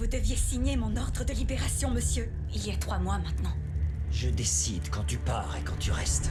Vous deviez signer mon ordre de libération, monsieur. Il y a trois mois maintenant. Je décide quand tu pars et quand tu restes.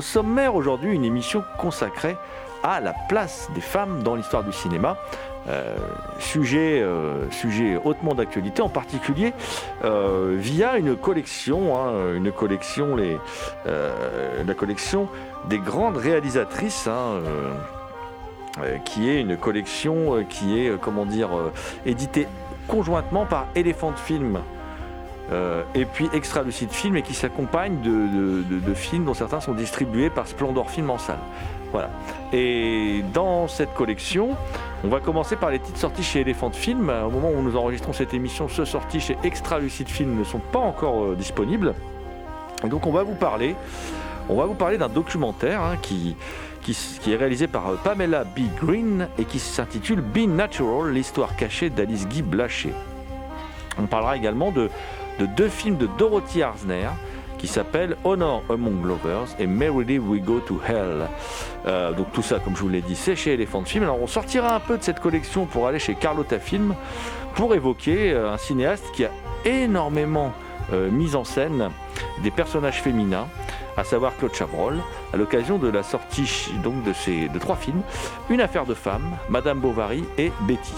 Sommaire aujourd'hui, une émission consacrée à la place des femmes dans l'histoire du cinéma. Euh, sujet, euh, sujet hautement d'actualité, en particulier euh, via une collection, hein, une collection, les, la collection des grandes réalisatrices. hein, qui est une collection qui est, comment dire, éditée conjointement par Elephant Film euh, et puis Extra Lucide Film et qui s'accompagne de, films dont certains sont distribués par Splendor Film en salle. Voilà. Et dans cette collection, on va commencer par les titres sortis chez Elephant Film. Au moment où nous enregistrons cette émission, ceux sortis chez Extra Lucide Film ne sont pas encore euh, disponibles. Donc on va vous parler, on va vous parler d'un documentaire hein, qui, qui est réalisé par euh, Pamela B. Green et qui s'intitule Be Natural, l'histoire cachée d'Alice Guy Blaché. On parlera également de, de deux films de Dorothy Arzner qui s'appellent Honor Among Lovers et Merrily We Go to Hell. Euh, donc tout ça, comme je vous l'ai dit, c'est chez Elephant Film. Alors on sortira un peu de cette collection pour aller chez Carlotta Film pour évoquer euh, un cinéaste qui a énormément euh, mis en scène des personnages féminins, à savoir Claude Chabrol, à l'occasion de la sortie de ces de trois films, Une affaire de femme, Madame Bovary et Betty.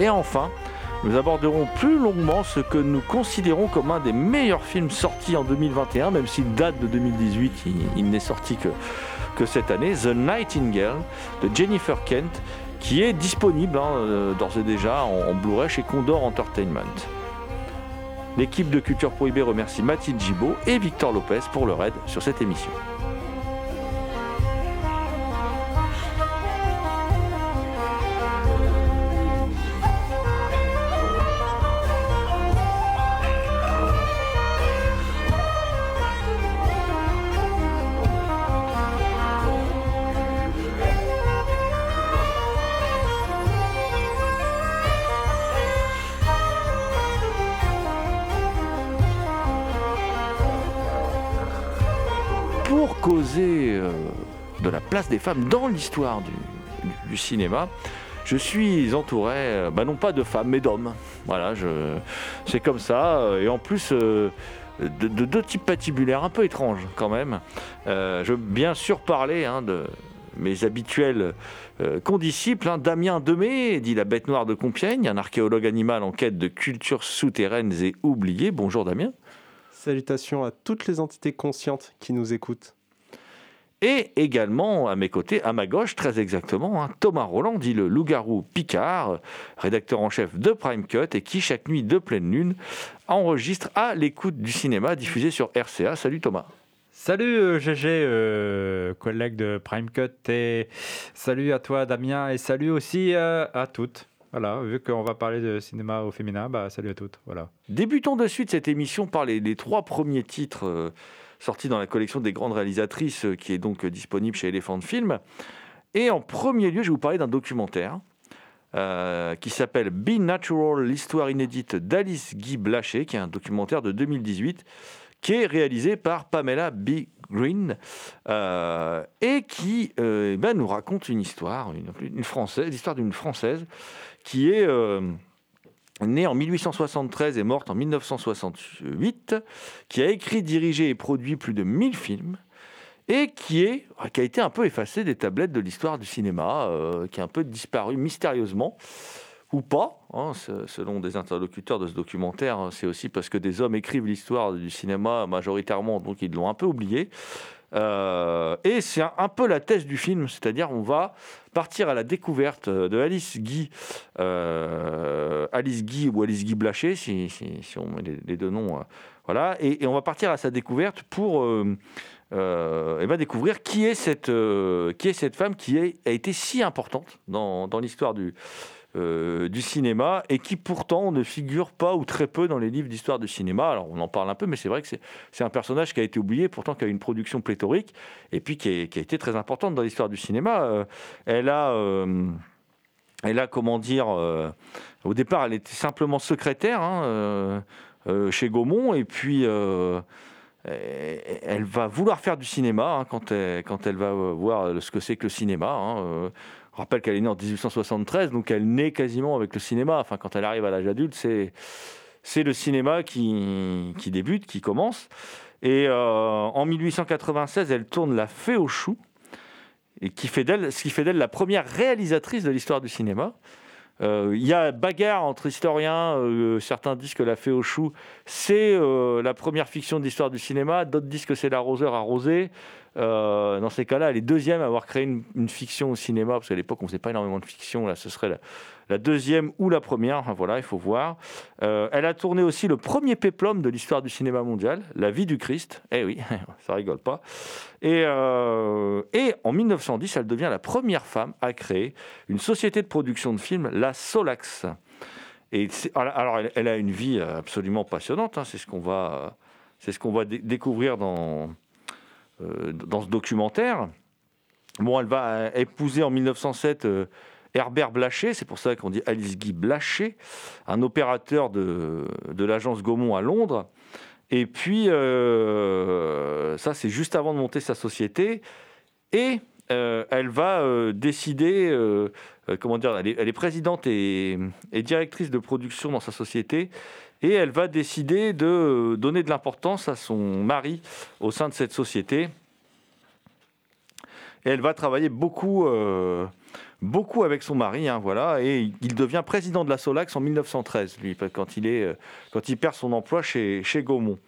Et enfin, nous aborderons plus longuement ce que nous considérons comme un des meilleurs films sortis en 2021, même s'il date de 2018, il, n'est sorti que, cette année, The Nightingale de Jennifer Kent, qui est disponible hein, euh, d'ores et déjà en, Blu-ray chez Condor Entertainment. L'équipe de Culture Prohibée remercie Mathilde Gibaud et Victor Lopez pour leur aide sur cette émission. Des femmes dans l'histoire du, cinéma, je suis entouré, euh, bah non pas de femmes, mais d'hommes. Voilà, c'est comme ça. euh, Et en plus, euh, de, de deux types patibulaires un peu étranges quand même. Je veux bien sûr parler hein, de mes habituels condisciples. hein. Damien Demey, dit la bête noire de Compiègne, un archéologue animal en quête de cultures souterraines et oubliées. Bonjour Damien. Salutations à toutes les entités conscientes qui nous écoutent. Et également à mes côtés, à ma gauche très exactement, hein, Thomas Roland, dit le loup-garou Picard, euh, rédacteur en chef de Prime Cut et qui chaque nuit de pleine lune enregistre à l'écoute du cinéma diffusé sur RCA. Salut Thomas. Salut euh, GG, euh, collègue de Prime Cut, et salut à toi Damien, et salut aussi euh, à toutes. Voilà, vu qu'on va parler de cinéma au féminin, bah salut à toutes. Voilà. Débutons de suite cette émission par les, les trois premiers titres euh, sortis dans la collection des grandes réalisatrices euh, qui est donc euh, disponible chez Elephant Film. Et en premier lieu, je vais vous parler d'un documentaire euh, qui s'appelle Be Natural, l'histoire inédite d'Alice Guy Blaché, qui est un documentaire de 2018 qui est réalisé par Pamela B. Green et qui eh ben, nous raconte une histoire, une, française, l'histoire d'une française qui est née en 1873 et morte en 1968, qui a écrit, dirigé et produit plus de 1000 films et qui, est, a été un peu effacé des tablettes de l'histoire du cinéma, euh, qui a un peu disparu mystérieusement, ou pas, hein, se- selon des interlocuteurs de ce documentaire, hein, c'est aussi parce que des hommes écrivent l'histoire du cinéma majoritairement, donc ils l'ont un peu oublié. Euh, et c'est un, peu la thèse du film, c'est-à-dire on va partir à la découverte de Alice Guy, euh, Alice Guy ou Alice Guy Blaché, si, on met les, deux noms, euh, voilà, et, et on va partir à sa découverte pour euh, euh, ben, découvrir qui est cette, euh, qui est cette femme qui a été si importante dans, dans l'histoire du, euh, du cinéma et qui pourtant ne figure pas ou très peu dans les livres d'histoire du cinéma. Alors on en parle un peu, mais c'est vrai que c'est, un personnage qui a été oublié, pourtant qui a une production pléthorique et puis qui, a été très importante dans l'histoire du cinéma. Euh, elle a... euh, elle a, comment dire, au départ, elle était simplement secrétaire hein, chez Gaumont, et puis elle va vouloir faire du cinéma hein, quand, elle, quand elle va voir ce que c'est que le cinéma. hein, Je rappelle qu'elle est née en 1873, donc elle naît quasiment avec le cinéma. Enfin, quand elle arrive à l'âge adulte, c'est, c'est le cinéma qui, qui débute, qui commence. Et euh, en 1896, elle tourne La Fée aux choux, et qui fait d'elle, ce qui fait d'elle la première réalisatrice de l'histoire du cinéma. Euh, Il y a bagarre entre historiens. euh, certains disent que La Fée aux choux, c'est la première fiction de l'histoire du cinéma. D'autres disent que c'est L'arroseur arrosé. Euh, dans ces cas-là, elle est deuxième à avoir créé une, fiction au cinéma, parce qu'à l'époque, on ne faisait pas énormément de fiction. Là, ce serait la, deuxième ou la première. Enfin, voilà, il faut voir. Euh, elle a tourné aussi le premier péplum de l'histoire du cinéma mondial, La vie du Christ. Eh oui, ça rigole pas. Et, euh, en 1910, elle devient la première femme à créer une société de production de films, la Solax. Et alors, elle, a une vie absolument passionnante. hein, c'est ce qu'on va, c'est ce qu'on va dé- découvrir dans, dans ce documentaire. Bon, elle va euh, épouser en 1907 euh, Herbert Blaché, c'est pour ça qu'on dit Alice Guy Blaché, un opérateur de, de l'agence Gaumont à Londres. Et puis, euh, ça, c'est juste avant de monter sa société. Et euh, elle va euh, décider, euh, euh, comment dire, elle est, elle présidente et, et directrice de production dans sa société. Et elle va décider de donner de l'importance à son mari au sein de cette société. Et elle va travailler beaucoup, euh, beaucoup avec son mari, hein, voilà. Et il devient président de la Solax en 1913, lui, quand il, est, euh, quand il perd son emploi chez, chez Gaumont.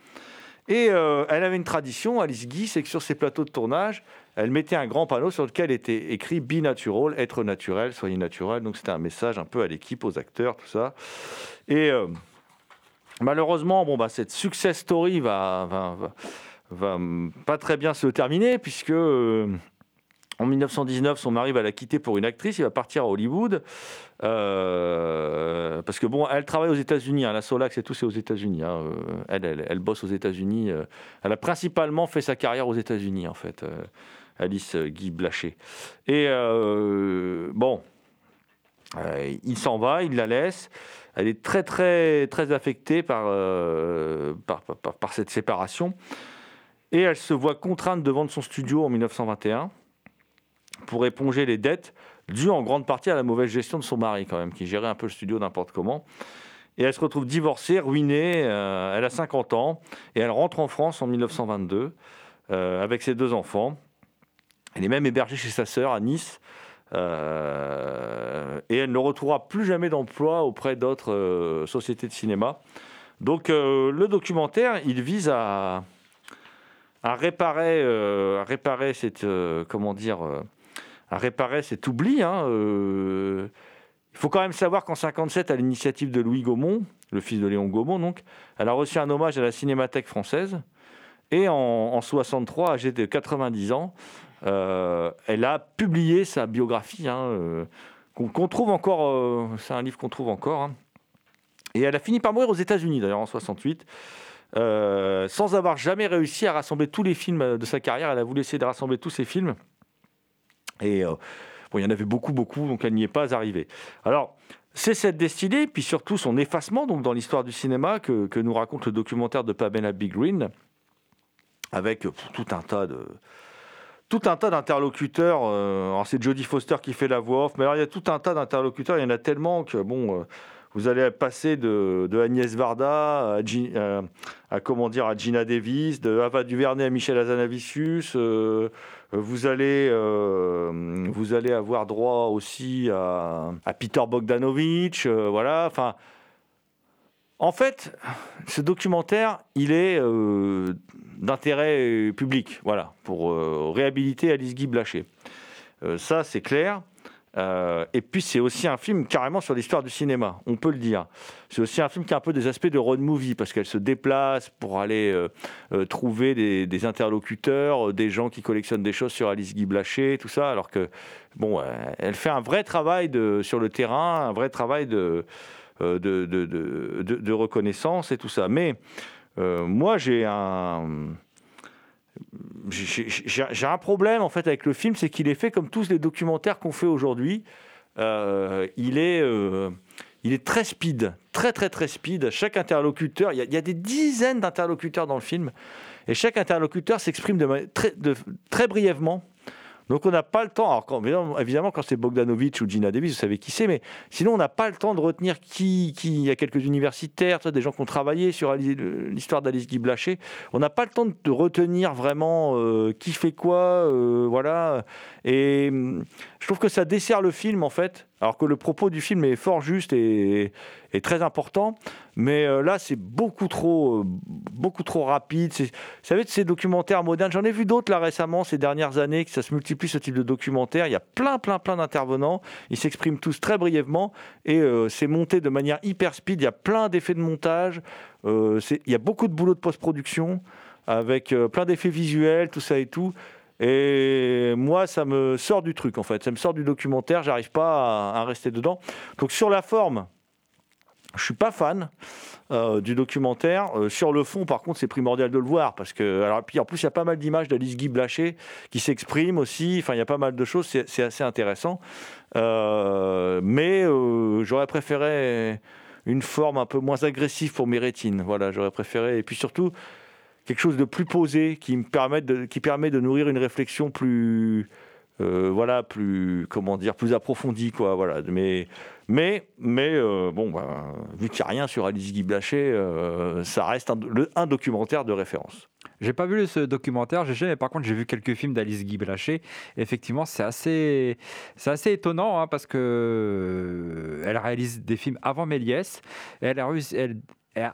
Et euh, elle avait une tradition, Alice Guy, c'est que sur ses plateaux de tournage, elle mettait un grand panneau sur lequel était écrit Be natural, être naturel, soyez naturel. Donc c'était un message un peu à l'équipe, aux acteurs, tout ça. Et malheureusement, bon, bah, cette success story va, va, pas très bien se terminer, puisque euh, en 1919, son mari va la quitter pour une actrice, il va partir à Hollywood. euh, parce que bon, elle travaille aux États-Unis, hein, la Solax et tout, c'est aux États-Unis. hein, euh, elle, elle, elle bosse aux États-Unis. elle a principalement fait sa carrière aux États-Unis, en fait, Alice Guy Blaché. Et bon, il s'en va, il la laisse. Elle est très, très, très affectée par, euh, par, par, par cette séparation. et elle se voit contrainte de vendre son studio en 1921 pour éponger les dettes dues en grande partie à la mauvaise gestion de son mari quand même, qui gérait un peu le studio n'importe comment. Et elle se retrouve divorcée, ruinée, euh, elle a 50 ans, et elle rentre en France en 1922 euh, avec ses deux enfants. Elle est même hébergée chez sa sœur à Nice, euh, et elle ne retrouvera plus jamais d'emploi auprès d'autres euh, sociétés de cinéma. Donc euh, le documentaire, il vise à, réparer, à réparer cette, comment dire, à réparer cet oubli. hein, il faut quand même savoir qu'en 57, à l'initiative de Louis Gaumont, le fils de Léon Gaumont, donc, elle a reçu un hommage à la Cinémathèque française. Et en, en 63, âgée de 90 ans, elle a publié sa biographie, hein, euh, qu'on trouve encore. euh, c'est un livre qu'on trouve encore. hein. Et elle a fini par mourir aux États-Unis, d'ailleurs, en 68. euh, sans avoir jamais réussi à rassembler tous les films de sa carrière. Elle a voulu essayer de rassembler tous ses films. Et euh, il y en avait beaucoup, beaucoup, donc elle n'y est pas arrivée. Alors, c'est cette destinée, puis surtout son effacement donc dans l'histoire du cinéma que, nous raconte le documentaire de Pamela Big Green, avec euh, tout un tas de tout un tas d'interlocuteurs. euh, alors c'est Jodie Foster qui fait la voix off, mais alors il y a tout un tas d'interlocuteurs. Il y en a tellement que bon, euh, vous allez passer de, Agnès Varda à, comment dire à Gina Davis, de Ava DuVernay à Michel Hazanavicius. euh, vous allez, vous allez avoir droit aussi à, Peter Bogdanovich, voilà. Enfin, en fait, ce documentaire, il est d'intérêt euh, public, voilà, pour euh, réhabiliter Alice Guy Blaché. Euh, ça, c'est clair. Et puis, c'est aussi un film carrément sur l'histoire du cinéma, on peut le dire. C'est aussi un film qui a un peu des aspects de road movie, parce qu'elle se déplace pour aller trouver des, interlocuteurs, des gens qui collectionnent des choses sur Alice Guy Blaché, tout ça, alors que, bon, elle fait un vrai travail sur le terrain, un vrai travail de, de, reconnaissance et tout ça. Mais moi, j'ai un j'ai- un problème en fait avec le film, c'est qu'il est fait comme tous les documentaires qu'on fait aujourd'hui. Euh, il est euh, il est très speed, très très très speed. Chaque interlocuteur, il y a, des dizaines d'interlocuteurs dans le film, et chaque interlocuteur s'exprime de- très brièvement. Donc on n'a pas le temps. Alors évidemment, quand c'est Bogdanovich ou Gina Davis, vous savez qui c'est, mais sinon on n'a pas le temps de retenir qui, qui. Il y a quelques universitaires, des gens qui ont travaillé sur l'histoire d'Alice Guy. On n'a pas le temps de, de retenir vraiment euh, qui fait quoi, euh, voilà. Et hum, je trouve que ça dessert le film en fait, alors que le propos du film est fort juste et, et très important. Mais euh, là, c'est beaucoup trop, euh, beaucoup trop rapide. Vous savez, de ces documentaires modernes, j'en ai vu d'autres là récemment, ces dernières années, que ça se multiplie ce type de documentaire. Il y a plein, plein, plein d'intervenants. Ils s'expriment tous très brièvement et euh, c'est monté de manière hyper speed. Il y a plein d'effets de montage. Il y a beaucoup de boulot de post-production avec plein d'effets visuels, tout ça et tout. Et moi, ça me sort du truc en fait. Ça me sort du documentaire. J'arrive pas à, rester dedans. Donc sur la forme, je suis pas fan euh, du documentaire. Euh, sur le fond, par contre, c'est primordial de le voir parce que, alors, puis en plus, il y a pas mal d'images d'Alice Guy Blaché qui s'exprime aussi. Enfin, il y a pas mal de choses. C'est assez intéressant. Euh, mais j'aurais préféré une forme un peu moins agressive pour mes rétines. Voilà, j'aurais préféré. Et puis surtout quelque chose de plus posé qui me permette de, qui permet de nourrir une réflexion plus euh, voilà plus comment dire plus approfondie quoi voilà mais mais mais euh, bon bah, vu qu'il n'y a rien sur Alice Guy Blaché euh, ça reste un, documentaire de référence J'ai pas vu ce documentaire, GG, mais par contre j'ai vu quelques films d'Alice Guy Blaché. Effectivement, c'est assez, c'est assez étonnant hein, parce que elle réalise des films avant Méliès. Elle a elle-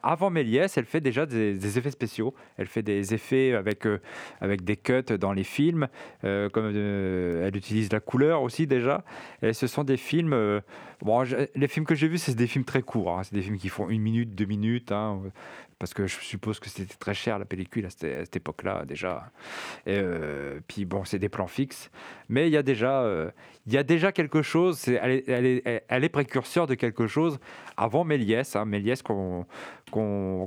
avant Méliès, elle fait déjà des, effets spéciaux. Elle fait des effets avec, euh, avec des cuts dans les films. euh, comme euh, elle utilise la couleur aussi déjà. Et ce sont des films. bon, les films que j'ai vus, c'est des films très courts. hein. C'est des films qui font une minute, deux minutes. hein, parce que je suppose que c'était très cher la pellicule à cette, cette époque-là déjà. Et, euh, puis bon, c'est des plans fixes, mais il y a déjà, euh, il y déjà quelque chose. elle, est, précurseur de quelque chose avant Méliès. Hein, Méliès qu'on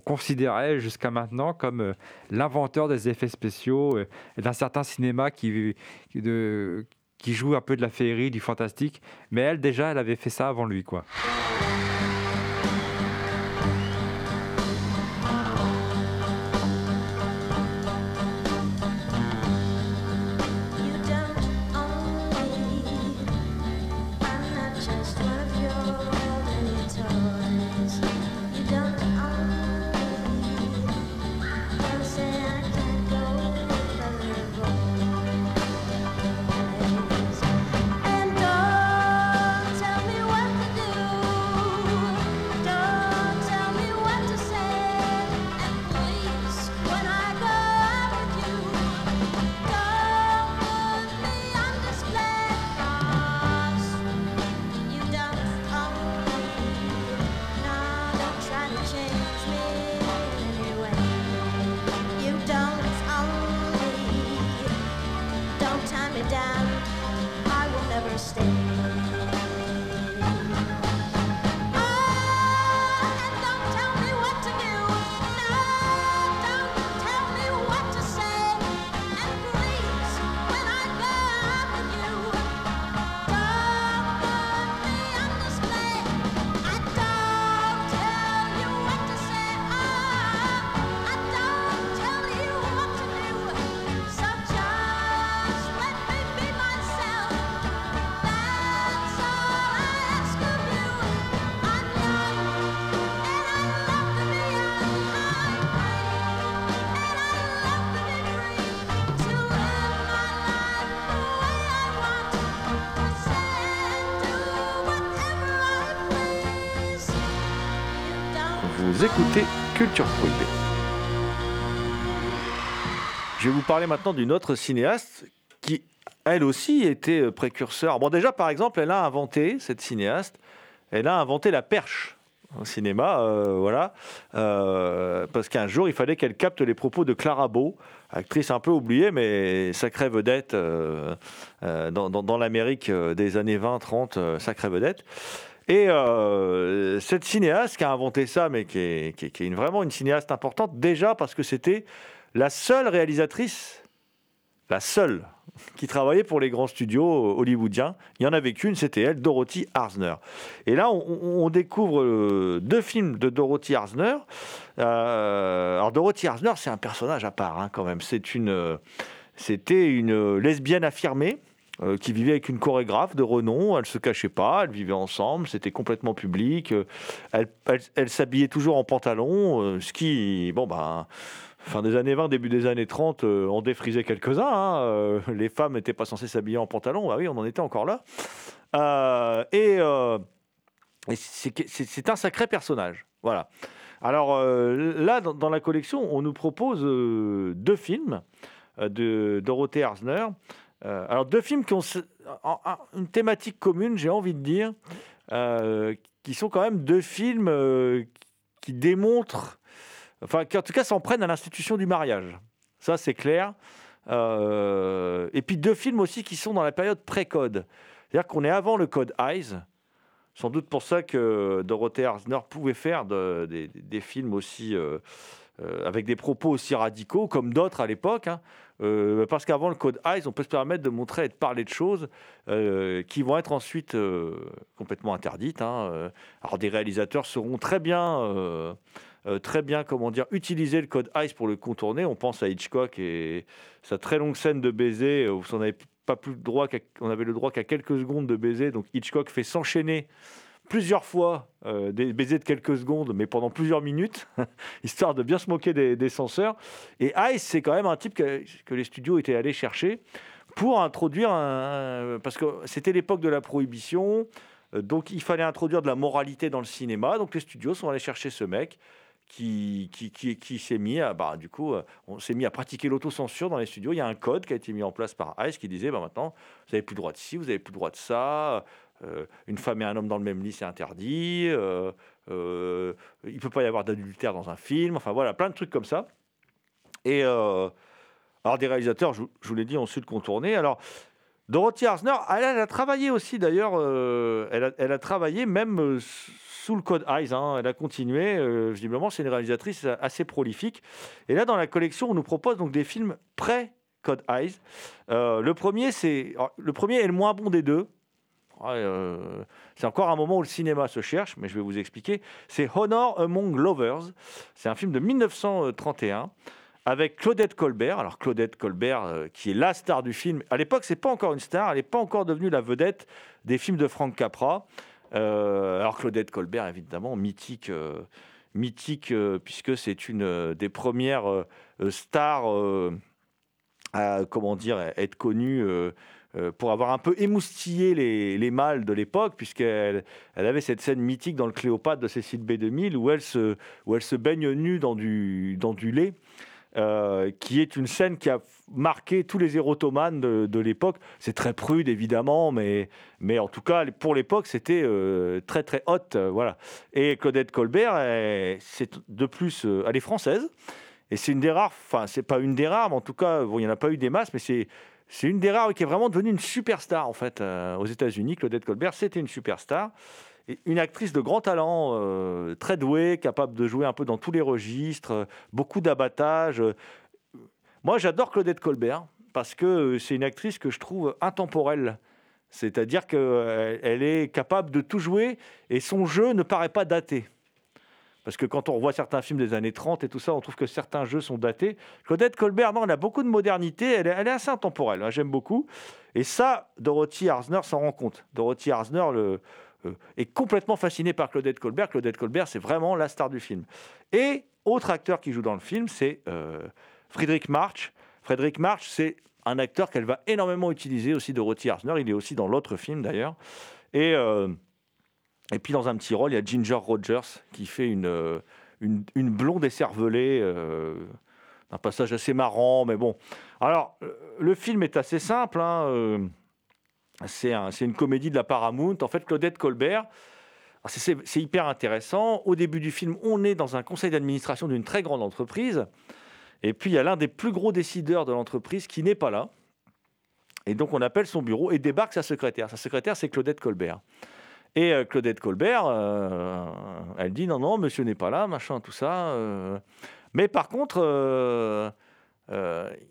considérait jusqu'à maintenant comme euh, l'inventeur des effets spéciaux d'un certain cinéma qui, qui joue un peu de la féerie, du fantastique. Mais elle déjà, elle avait fait ça avant lui, quoi. me down. I will never stay. Je vais vous parler maintenant d'une autre cinéaste qui, elle aussi, était précurseur. Bon, déjà, par exemple, elle a inventé, cette cinéaste, elle a inventé la perche au cinéma, euh, voilà, Euh, parce qu'un jour, il fallait qu'elle capte les propos de Clara Bow, actrice un peu oubliée, mais sacrée vedette euh, dans, l'Amérique des années 20-30, euh, sacrée vedette. Et euh, cette cinéaste qui a inventé ça, mais qui est, vraiment une cinéaste importante, déjà parce que c'était la seule réalisatrice, la seule, qui travaillait pour les grands studios hollywoodiens. Il n'y en avait qu'une, c'était elle, Dorothy Arzner. Et là, on, découvre euh, deux films de Dorothy Arzner. Euh, alors, Dorothy Arzner, c'est un personnage à part, hein, quand même. Euh, c'était une lesbienne affirmée euh, qui vivait avec une chorégraphe de renom. Elle se cachait pas, elle vivait ensemble, c'était complètement public. Euh, Elle, s'habillait toujours en pantalon, euh, ce qui, bon ben, fin des années 20, début des années 30, euh, on défrisait quelques-uns. hein. Les femmes n'étaient pas censées s'habiller en pantalon. Bah oui, on en était encore là. Et c'est un sacré personnage. Voilà. Alors là, dans, la collection, on nous propose deux films de Dorothée Arzner. Euh, alors deux films qui ont une thématique commune, j'ai envie de dire, euh, qui sont quand même deux films euh, qui démontrent, enfin qui en tout cas s'en prennent à l'institution du mariage. Ça c'est clair. Et puis deux films aussi qui sont dans la période pré-code. C'est-à-dire qu'on est avant le code EYES. Sans doute pour ça que Dorothée Arzner pouvait faire de- des, films aussi avec des propos aussi radicaux, comme d'autres à l'époque. hein. Euh, parce qu'avant le code EYES, on peut se permettre de montrer et de parler de choses euh, qui vont être ensuite euh, complètement interdites. hein. Alors des réalisateurs sauront très bien, très bien, comment dire, utiliser le code EYES pour le contourner. On pense à Hitchcock et sa très longue scène de baiser où on n'avait pas plus droit on avait le droit qu'à quelques secondes de baiser. Donc Hitchcock fait s'enchaîner plusieurs fois euh, des baisers de quelques secondes, mais pendant plusieurs minutes, histoire de bien se moquer des, censeurs. Et Ice, c'est quand même un type que, les studios étaient allés chercher pour introduire un... Parce que c'était l'époque de la prohibition, euh, donc il fallait introduire de la moralité dans le cinéma. Donc les studios sont allés chercher ce mec qui, qui, qui, qui s'est mis à... Bah, du coup, euh, on s'est mis à pratiquer l'autocensure dans les studios. Il y a un code qui a été mis en place par Ice qui disait, bah, maintenant, vous n'avez plus le droit de ci, vous n'avez plus le droit de ça. Euh, une femme et un homme dans le même lit, c'est interdit. Euh, euh, il ne peut pas y avoir d'adultère dans un film. Enfin voilà, plein de trucs comme ça. Et alors des réalisateurs, je, vous- l'ai dit, ont su le contourner. Alors Dorothy Arzner, elle, a travaillé aussi d'ailleurs. elle, a, travaillé même sous le code EYES. hein, elle a continué. visiblement, c'est une réalisatrice assez prolifique. Et là, dans la collection, on nous propose donc des films pré code EYES. Le premier, c'est le premier est le moins bon des deux. Ouais, euh, c'est encore un moment où le cinéma se cherche, mais je vais vous expliquer. C'est Honor Among Lovers. C'est un film de 1931 avec Claudette Colbert. Alors Claudette Colbert, euh, qui est la star du film. À l'époque, c'est pas encore une star. Elle n'est pas encore devenue la vedette des films de Frank Capra. Euh, alors Claudette Colbert, évidemment, mythique. mythique puisque c'est une des premières stars à comment dire à être connue pour avoir un peu émoustillé les, les mâles de l'époque, puisqu'elle elle avait cette scène mythique dans le Cléopâtre de Cécile B2000 où elle se, où elle se baigne nue dans du, dans du lait. euh, qui est une scène qui a marqué tous les érotomanes de, de l'époque. C'est très prude, évidemment, mais, mais en tout cas, pour l'époque, c'était euh, très, très euh, voilà. Et Claudette Colbert, c'est de plus, euh, elle est française. Et c'est une des rares, enfin, c'est pas une des rares, mais en tout cas, il n'y en a pas eu des masses, mais c'est c'est une des rares qui est vraiment devenue une superstar en fait euh, aux États-Unis. Claudette Colbert, c'était une superstar. Une actrice de grand talent, euh, très douée, capable de jouer un peu dans tous les registres, euh, beaucoup d'abattage. Moi, j'adore Claudette Colbert parce que c'est une actrice que je trouve intemporelle. C'est-à-dire qu'elle elle est capable de tout jouer et son jeu ne paraît pas daté. Parce que quand on revoit certains films des années 30 et tout ça, on trouve que certains jeux sont datés. Claudette Colbert, non, elle a beaucoup de modernité, elle est, assez intemporelle, hein, j'aime beaucoup. Et ça, Dorothy Arzner s'en rend compte. Dorothy Arzner le, euh, est complètement fascinée par Claudette Colbert. Claudette Colbert, c'est vraiment la star du film. Et autre acteur qui joue dans le film, c'est euh, Friedrich March. Friedrich March, c'est un acteur qu'elle va énormément utiliser aussi, Dorothy Arzner. Il est aussi dans l'autre film d'ailleurs. Euh, et puis dans un petit rôle, il y a Ginger Rogers qui fait une, euh, une, blonde écervelée. euh, un passage assez marrant, mais bon. Alors, euh, le film est assez simple. hein, euh, c'est un- c'est une comédie de la Paramount. En fait, Claudette Colbert, c'est c'est hyper intéressant. Au début du film, on est dans un conseil d'administration d'une très grande entreprise. Et puis, il y a l'un des plus gros décideurs de l'entreprise qui n'est pas là. Et donc, on appelle son bureau et débarque sa secrétaire. Sa secrétaire, c'est Claudette Colbert. Et euh, Claudette Colbert, euh, elle dit non, non, monsieur n'est pas là, machin, tout ça. euh. Mais par contre,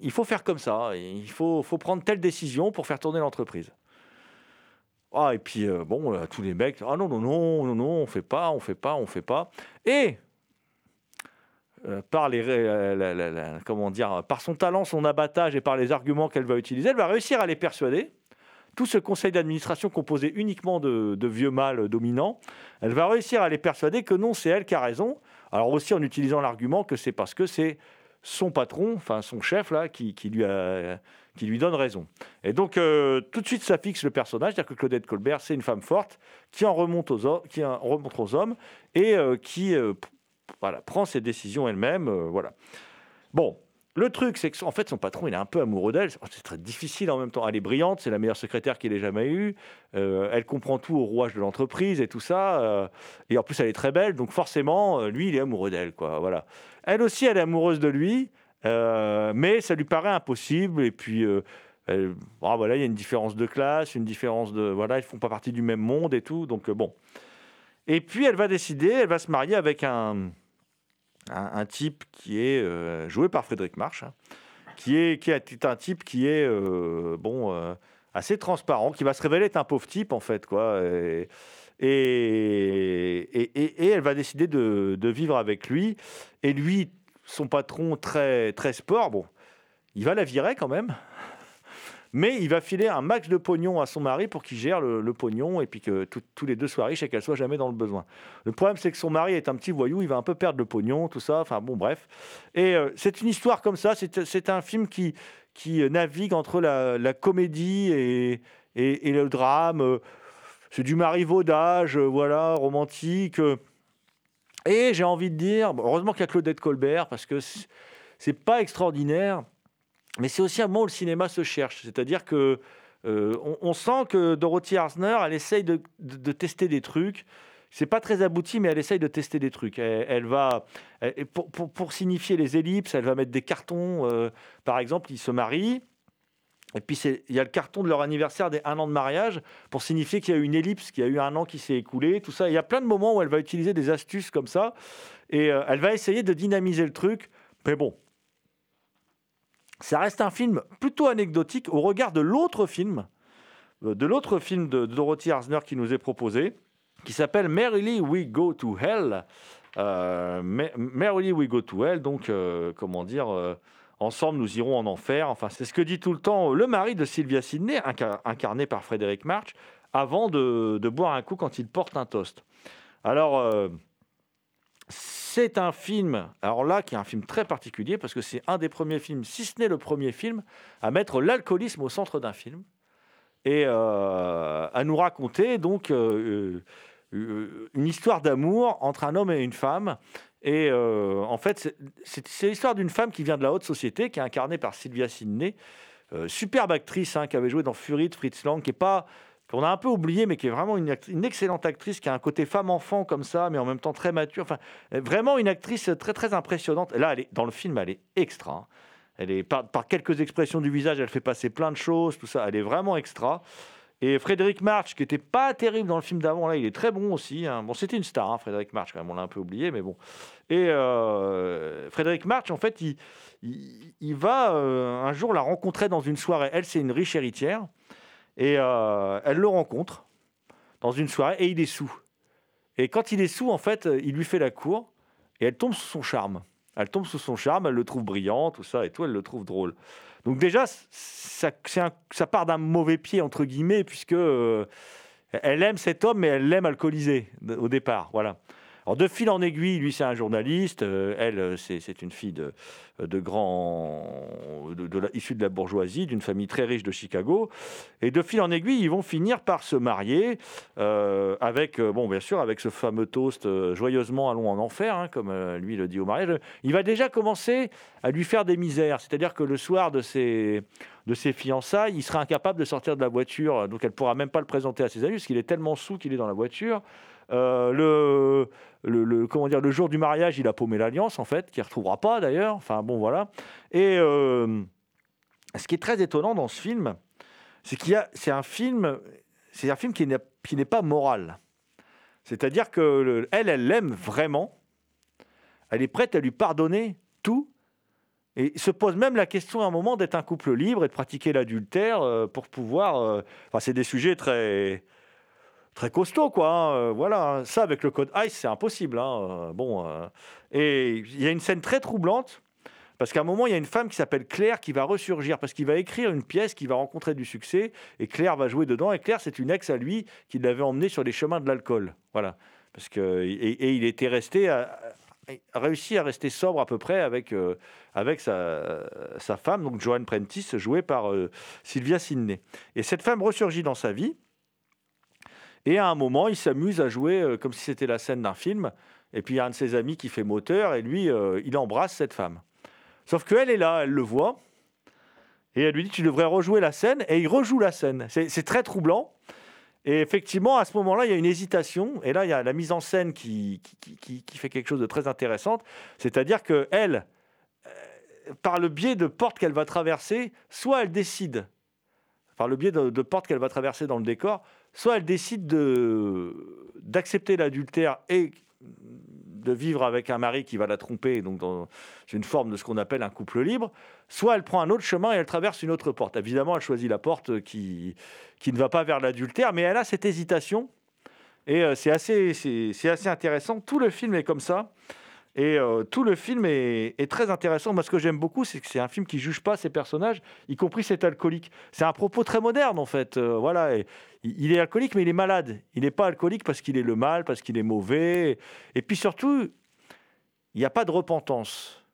il faut faire comme ça. Il faut, faut prendre telle décision pour faire tourner l'entreprise. Ah, et puis, bon, tous les mecs, ah non, non, non, non, non, on fait pas, on fait pas, on fait pas. Et par les, comment dire, par son talent, son abattage et par les arguments qu'elle va utiliser, elle va réussir à les persuader. Tout ce conseil d'administration composé uniquement de, vieux mâles dominants, elle va réussir à les persuader que non, c'est elle qui a raison. Alors aussi en utilisant l'argument que c'est parce que c'est son patron, enfin son chef là, qui, lui, donne raison. Et donc euh, tout de suite ça fixe le personnage, c'est-à-dire que Claudette Colbert c'est une femme forte qui en remonte aux, hommes et euh, qui euh, prend ses décisions elle-même. voilà. Bon, le truc, c'est que en fait, son patron, il est un peu amoureux d'elle. C'est très difficile en même temps. Elle est brillante, c'est la meilleure secrétaire qu'il ait jamais eue. Euh, elle comprend tout au rouage de l'entreprise et tout ça. euh, et en plus, elle est très belle, donc forcément, euh, lui, il est amoureux d'elle, quoi. Voilà. Elle aussi, elle est amoureuse de lui, mais ça lui paraît impossible. Et puis. elle- ah, voilà, il y a une différence de classe, une différence de voilà, ils font pas partie du même monde et tout, donc bon. Et puis elle va décider, elle va se marier avec un, un, un type qui est euh, joué par Frédéric March, hein, qui est, qui est un type qui est euh, bon euh, assez transparent, qui va se révéler être un pauvre type en fait quoi. Et- et- et elle va décider de, de vivre avec lui. Et lui, son patron très très sport, bon, il va la virer quand même. Mais il va filer un max de pognon à son mari pour qu'il gère le, pognon et puis que tous les deux soient riches et qu'elle soit jamais dans le besoin. Le problème, c'est que son mari est un petit voyou, il va un peu perdre le pognon, tout ça. Enfin bon, bref. Et euh, c'est une histoire comme ça. C'est un film qui, qui navigue entre la, comédie et, le drame. Euh, C'est du marivaudage, euh, voilà, romantique. euh. Et j'ai envie de dire, heureusement qu'il y a Claudette Colbert parce que c'est pas extraordinaire. Mais c'est aussi un moment où le cinéma se cherche. C'est-à-dire que euh, on, sent que Dorothy Arzner, elle essaye de, tester des trucs. C'est pas très abouti, mais elle essaye de tester des trucs. Elle, elle va, pour, pour- pour signifier les ellipses, elle va mettre des cartons. euh, par exemple, ils se marient. Et puis, il y a le carton de leur anniversaire des un an de mariage pour signifier qu'il y a eu une ellipse, qu'il y a eu un an qui s'est écoulé, tout ça. Il y a plein de moments où elle va utiliser des astuces comme ça. Et euh, elle va essayer de dynamiser le truc. Mais bon, ça reste un film plutôt anecdotique au regard de l'autre film, euh, de l'autre film de Dorothy Arzner qui nous est proposé, qui s'appelle Merrily We Go to Hell. Euh, Me- Merrily We Go to Hell, donc, euh, comment dire, euh, ensemble nous irons en enfer. Enfin, c'est ce que dit tout le temps le mari de Sylvia Sidney, inca- incarné par Frédéric March, avant de, de boire un coup quand il porte un toast. Alors, c'est un film, alors là, qui est un film très particulier, parce que c'est un des premiers films, si ce n'est le premier film, à mettre l'alcoolisme au centre d'un film et euh, à nous raconter donc euh, euh, une histoire d'amour entre un homme et une femme. Et en fait, c'est- l'histoire d'une femme qui vient de la haute société, qui est incarnée par Sylvia Sidney, superbe actrice hein, qui avait joué dans Fury de Fritz Lang, qui est pas qu'on a un peu oublié, mais qui est vraiment une, excellente actrice, qui a un côté femme-enfant comme ça, mais en même temps très mature. Enfin, vraiment une actrice très très impressionnante. Là, elle est, dans le film, elle est extra. hein. Elle est par, quelques expressions du visage, elle fait passer plein de choses, tout ça. Elle est vraiment extra. Et Frédéric March, qui était pas terrible dans le film d'avant, là, il est très bon aussi. hein. Bon, c'était une star, hein, Frédéric March, quand même, on l'a un peu oublié, mais bon. Et euh, Frédéric March, en fait, il va euh, un jour la rencontrer dans une soirée. Elle, c'est une riche héritière. Et euh, elle le rencontre dans une soirée et il est sous. Et quand il est sous, en fait, il lui fait la cour et elle tombe sous son charme. Elle tombe sous son charme, elle le trouve brillant, tout ça et tout, elle le trouve drôle. Donc déjà, ça, part d'un mauvais pied, entre guillemets, puisque euh, elle aime cet homme, mais elle l'aime alcoolisé au départ. Voilà. Alors de fil en aiguille, lui c'est un journaliste, euh, elle euh, c'est une fille de, de grand, de, la- issue de la bourgeoisie, d'une famille très riche de Chicago. Et de fil en aiguille, ils vont finir par se marier euh, avec, euh, bon bien sûr, avec ce fameux toast euh, joyeusement allons en enfer, hein, comme euh, lui le dit au mariage. Il va déjà commencer à lui faire des misères, c'est-à-dire que le soir de ses de ses fiançailles, il sera incapable de sortir de la voiture, donc elle pourra même pas le présenter à ses amis parce qu'il est tellement sous qu'il est dans la voiture. Euh, le, le, comment dire, le jour du mariage, il a paumé l'alliance en fait, qu'il ne retrouvera pas d'ailleurs. Enfin bon, voilà. Et euh, ce qui est très étonnant dans ce film, c'est qu'il y a, c'est un film, c'est un film qui n'est, qui n'est pas moral. C'est-à-dire que le- elle, elle l'aime vraiment. Elle est prête à lui pardonner tout. Et se pose même la question à un moment d'être un couple libre et de pratiquer l'adultère euh, pour pouvoir. Enfin, c'est des sujets très très costauds, quoi. hein, euh, voilà, ça avec le code ICE, c'est impossible. hein, euh, bon, euh, et il y a une scène très troublante parce qu'à un moment, il y a une femme qui s'appelle Claire qui va ressurgir parce qu'il va écrire une pièce qui va rencontrer du succès et Claire va jouer dedans. Et Claire, c'est une ex à lui qui l'avait emmené sur les chemins de l'alcool. Voilà, parce que et, il était resté à- réussi à rester sobre à peu près avec, avec sa, sa femme, donc Joanne Prentice, jouée par Sylvia Sidney. Et cette femme ressurgit dans sa vie, et à un moment, il s'amuse à jouer euh, comme si c'était la scène d'un film, et puis il y a un de ses amis qui fait moteur, et lui, euh, il embrasse cette femme. Sauf qu'elle est là, elle le voit, et elle lui dit, tu devrais rejouer la scène, et il rejoue la scène. C'est très troublant. Et effectivement, à ce moment-là, il y a une hésitation. Et là, il y a la mise en scène qui, fait quelque chose de très intéressant. C'est-à-dire qu'elle, par le biais de portes qu'elle va traverser, soit elle décide, par le biais de portes qu'elle va traverser dans le décor, soit elle décide de- d'accepter l'adultère et de vivre avec un mari qui va la tromper, donc dans une forme de ce qu'on appelle un couple libre, soit elle prend un autre chemin et elle traverse une autre porte. Évidemment, elle choisit la porte qui, qui ne va pas vers l'adultère, mais elle a cette hésitation. Et euh, c'est assez, c'est assez intéressant. Tout le film est comme ça. Et euh, tout le film est, très intéressant. Moi, ce que j'aime beaucoup, c'est que c'est un film qui juge pas ses personnages, y compris cet alcoolique. C'est un propos très moderne, en fait. Euh, voilà. Il est alcoolique, mais il est malade. Il n'est pas alcoolique parce qu'il est le mal, parce qu'il est mauvais. Et puis surtout, il n'y a pas de repentance.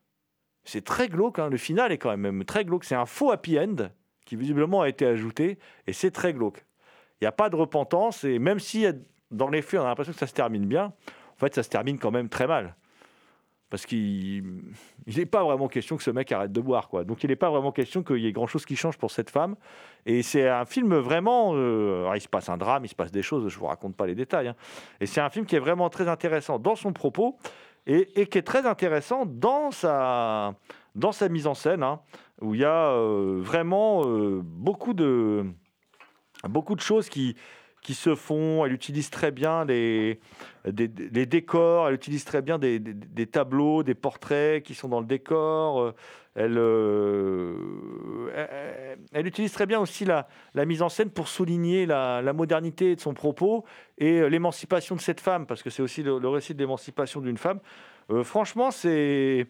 C'est très glauque. hein. Le final est quand même très glauque. C'est un faux happy end qui visiblement a été ajouté, et c'est très glauque. Il n'y a pas de repentance, et même si dans les faits, on a l'impression que ça se termine bien, en fait, ça se termine quand même très mal. Parce qu'il n'est pas vraiment question que ce mec arrête de boire. Quoi. Donc il n'est pas vraiment question qu'il y ait grand-chose qui change pour cette femme. Et c'est un film vraiment... euh, il se passe un drame, il se passe des choses, je ne vous raconte pas les détails. hein. Et c'est un film qui est vraiment très intéressant dans son propos et, qui est très intéressant dans sa, dans sa mise en scène, hein, où il y a euh, vraiment euh, beaucoup, de, beaucoup de choses qui, qui se font. Elle utilise très bien les, décors, elle utilise très bien des, tableaux, des portraits qui sont dans le décor. euh, Elle, euh, elle, utilise très bien aussi la, mise en scène pour souligner la, modernité de son propos et euh, l'émancipation de cette femme, parce que c'est aussi le, récit de l'émancipation d'une femme. Franchement, c'est...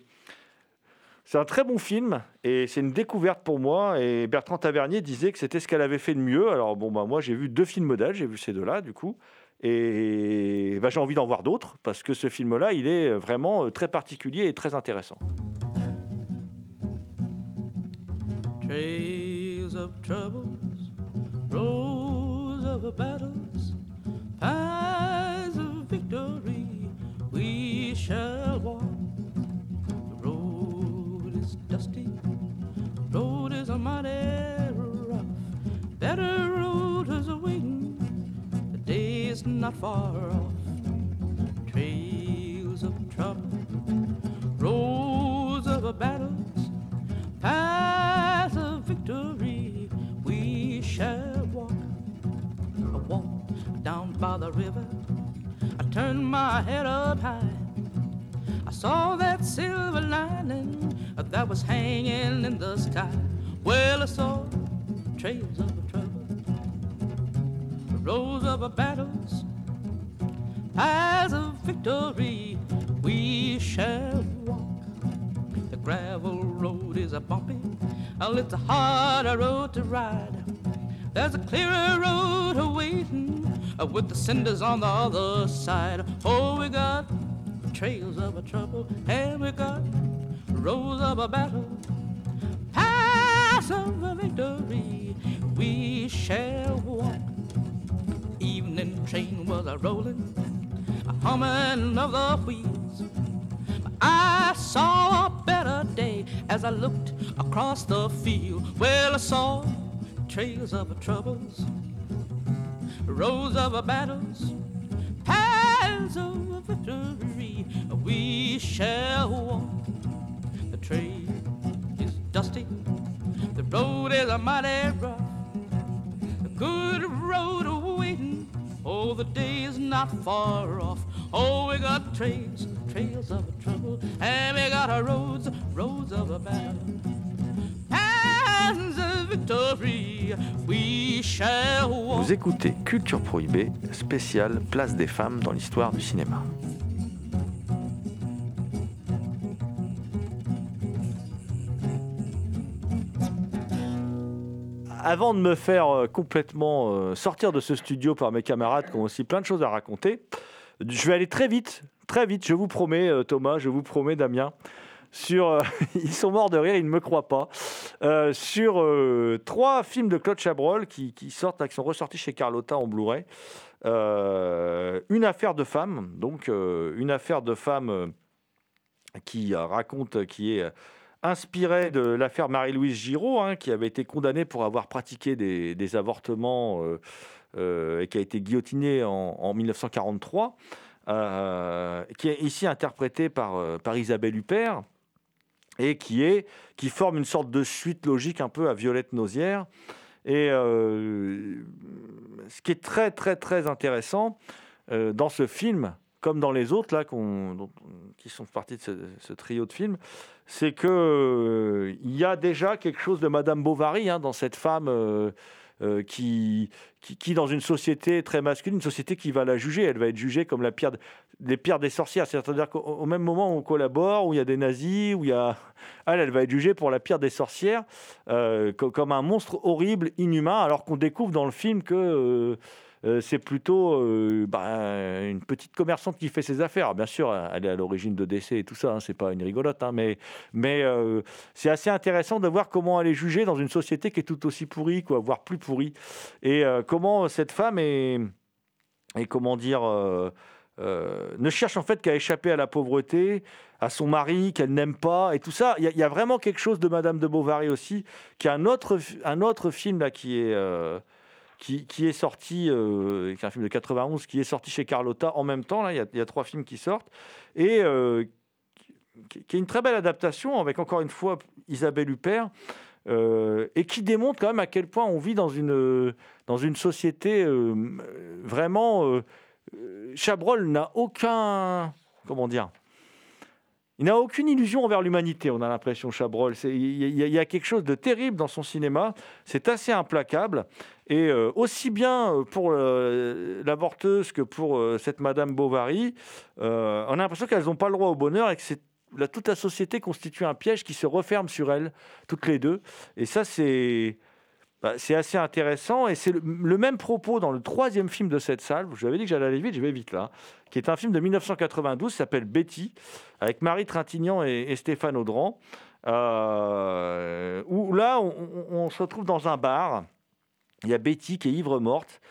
C'est un très bon film et c'est une découverte pour moi. Et Bertrand Tavernier disait que c'était ce qu'elle avait fait de mieux. Alors bon, bah, moi j'ai vu deux films d'elle, j'ai vu ces deux-là du coup. Et bah, j'ai envie d'en voir d'autres parce que ce film-là, il est vraiment euh, très particulier et très intéressant. Trails of troubles, rows of battles, of victory we shall the day is not far off. Trails of trouble, roads of battles paths of victory we shall walk. I walked down by the river. I turned my head up high. I saw that silver lining that was hanging in the sky. Well, I saw trails of rows of battles, paths of victory we shall walk. The gravel road is a bumpy, a little harder road to ride. There's a clearer road awaiting uh, with the cinders on the other side. Oh, we got trails of trouble, and we got roads of a battle, paths of victory. We shall walk. Evening train was a rolling, a humming of the wheels. I saw a better day as I looked across the field. Well, I saw trails of a troubles, rows of a battles, paths of victory. We shall walk. The trail is dusty, the road is a mighty rough. A good road waiting. Oh, the day is not far off. Oh, we got trails, trails of trouble, and we got our roads, roads of a battle. Paths of victory, we shall walk. Vous écoutez Culture Prohibée, spéciale place des femmes dans l'histoire du cinéma. Avant de me faire euh, complètement euh, sortir de ce studio par mes camarades qui ont aussi plein de choses à raconter, je vais aller très vite, très vite, je vous promets euh, Thomas, je vous promets Damien, sur, ils sont morts de rire, ils ne me croient pas, sur trois films de Claude Chabrol qui, qui sortent, qui sont ressortis chez Carlotta en Blu-ray. Une affaire de femme, donc une affaire de femme qui raconte, qui est inspirée de l'affaire Marie-Louise Giraud, hein, qui avait été condamnée pour avoir pratiqué des, avortements euh, euh, et qui a été guillotinée en, en 1943, euh, qui est ici interprétée par, Isabelle Huppert et qui, est, qui forme une sorte de suite logique un peu à Violette Nausière. Et ce qui est très très très intéressant dans ce film, comme dans les autres là qui sont partis de ce, trio de films, c'est que euh, il y a déjà quelque chose de Madame Bovary hein, dans cette femme euh, euh, qui, qui, dans une société très masculine, une société qui va la juger, elle va être jugée comme la pire de- des sorcières. C'est-à-dire qu'au au même moment où on collabore, où il y a des nazis, où il y a elle, elle va être jugée pour la pire des sorcières, co- comme un monstre horrible, inhumain, alors qu'on découvre dans le film que euh, c'est plutôt euh, bah, une petite commerçante qui fait ses affaires. Bien sûr, elle est à l'origine de décès et tout ça, hein, c'est pas une rigolote, hein, mais, euh, c'est assez intéressant de voir comment elle est jugée dans une société qui est tout aussi pourrie, quoi, voire plus pourrie, et comment cette femme est, est comment dire, ne cherche en fait qu'à échapper à la pauvreté, à son mari qu'elle n'aime pas et tout ça. Il y, a- a vraiment quelque chose de Madame de Bovary aussi, qui est un autre, un autre film là qui est, qui, est sorti, euh, est un film de 91, qui est sorti chez Carlotta en même temps. Là, il y a, trois films qui sortent et euh, qui, est une très belle adaptation avec encore une fois Isabelle Huppert. euh, et qui démontre quand même à quel point on vit dans une, dans une société euh, vraiment Chabrol n'a aucun. Comment dire Il n'a aucune illusion envers l'humanité, on a l'impression, Chabrol. Il y a quelque chose de terrible dans son cinéma. C'est assez implacable. Et euh, aussi bien euh, pour euh, l'avorteuse que pour cette Madame Bovary, on a l'impression qu'elles n'ont pas le droit au bonheur et que toute la société constitue un piège qui se referme sur elles, toutes les deux. Et ça, c'est. Bah, assez intéressant et c'est le, même propos dans le troisième film de cette salle. Je vous avais dit que j'allais aller vite, je vais vite là. Qui est un film de 1992, qui s'appelle Betty, avec Marie Trintignant et, Stéphane Audran. où là, on se retrouve dans un bar. Il y a Betty qui est ivre morte.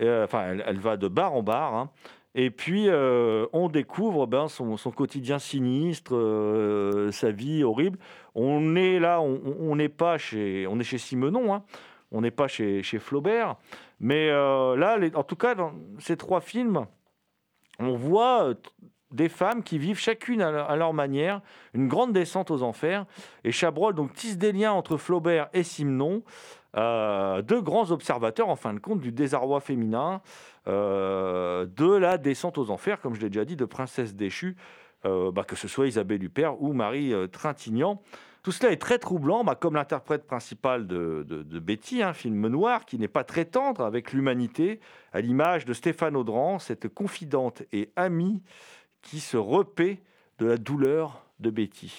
Euh, enfin, elle, va de bar en bar. hein. Et puis, euh, on découvre ben, son, quotidien sinistre, euh, sa vie horrible. On est là, on n'est pas chez, on est chez Simenon, hein. on n'est pas chez, chez Flaubert. Mais là, en tout cas, dans ces trois films, on voit des femmes qui vivent chacune à leur, à leur manière une grande descente aux enfers. Et Chabrol donc tisse des liens entre Flaubert et Simenon, euh, deux grands observateurs en fin de compte du désarroi féminin, euh, de la descente aux enfers, comme je l'ai déjà dit, de princesse déchue, euh, bah, que ce soit Isabelle Huppert ou Marie euh, Trintignant. Tout cela est très troublant, bah, comme l'interprète principal de, de- de Betty, un film noir qui n'est pas très tendre avec l'humanité, à l'image de Stéphane Audran, cette confidente et amie qui se repaît de la douleur de Betty.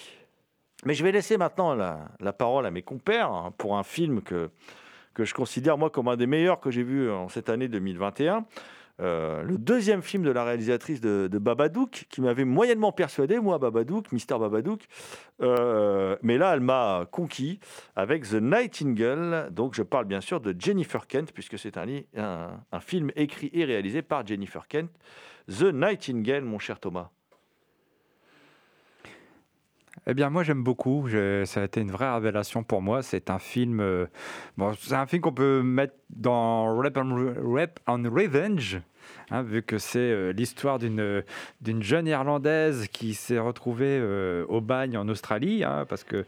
Mais je vais laisser maintenant la, parole à mes compères hein, pour un film que, que je considère moi comme un des meilleurs que j'ai vu en cette année 2021. euh, le deuxième film de la réalisatrice de, de Babadook, qui m'avait moyennement persuadé, moi, Babadook, Mister Babadook. Euh, mais là, elle m'a conquis avec The Nightingale. Donc, je parle bien sûr de Jennifer Kent, puisque c'est un, un film écrit et réalisé par Jennifer Kent. The Nightingale, mon cher Thomas. Eh bien, moi, j'aime beaucoup. Ça a été une vraie révélation pour moi. C'est un film. euh, bon, c'est un film qu'on peut mettre dans Rap on, Rap on Revenge, hein, vu que c'est euh, l'histoire d'une d'une jeune Irlandaise qui s'est retrouvée euh, au bagne en Australie, hein, parce que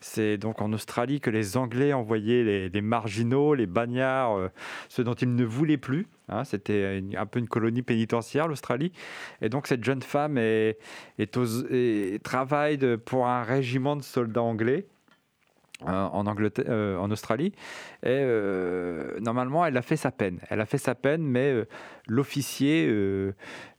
c'est donc en Australie que les Anglais envoyaient les, marginaux, les bagnards, euh, ceux dont ils ne voulaient plus. hein. C'était un peu une colonie pénitentiaire, l'Australie. Et donc, cette jeune femme est, travaille pour un régiment de soldats anglais euh, en, Angleterre, euh, en Australie. Et euh, normalement, elle a fait sa peine. Elle a fait sa peine, mais euh, l'officier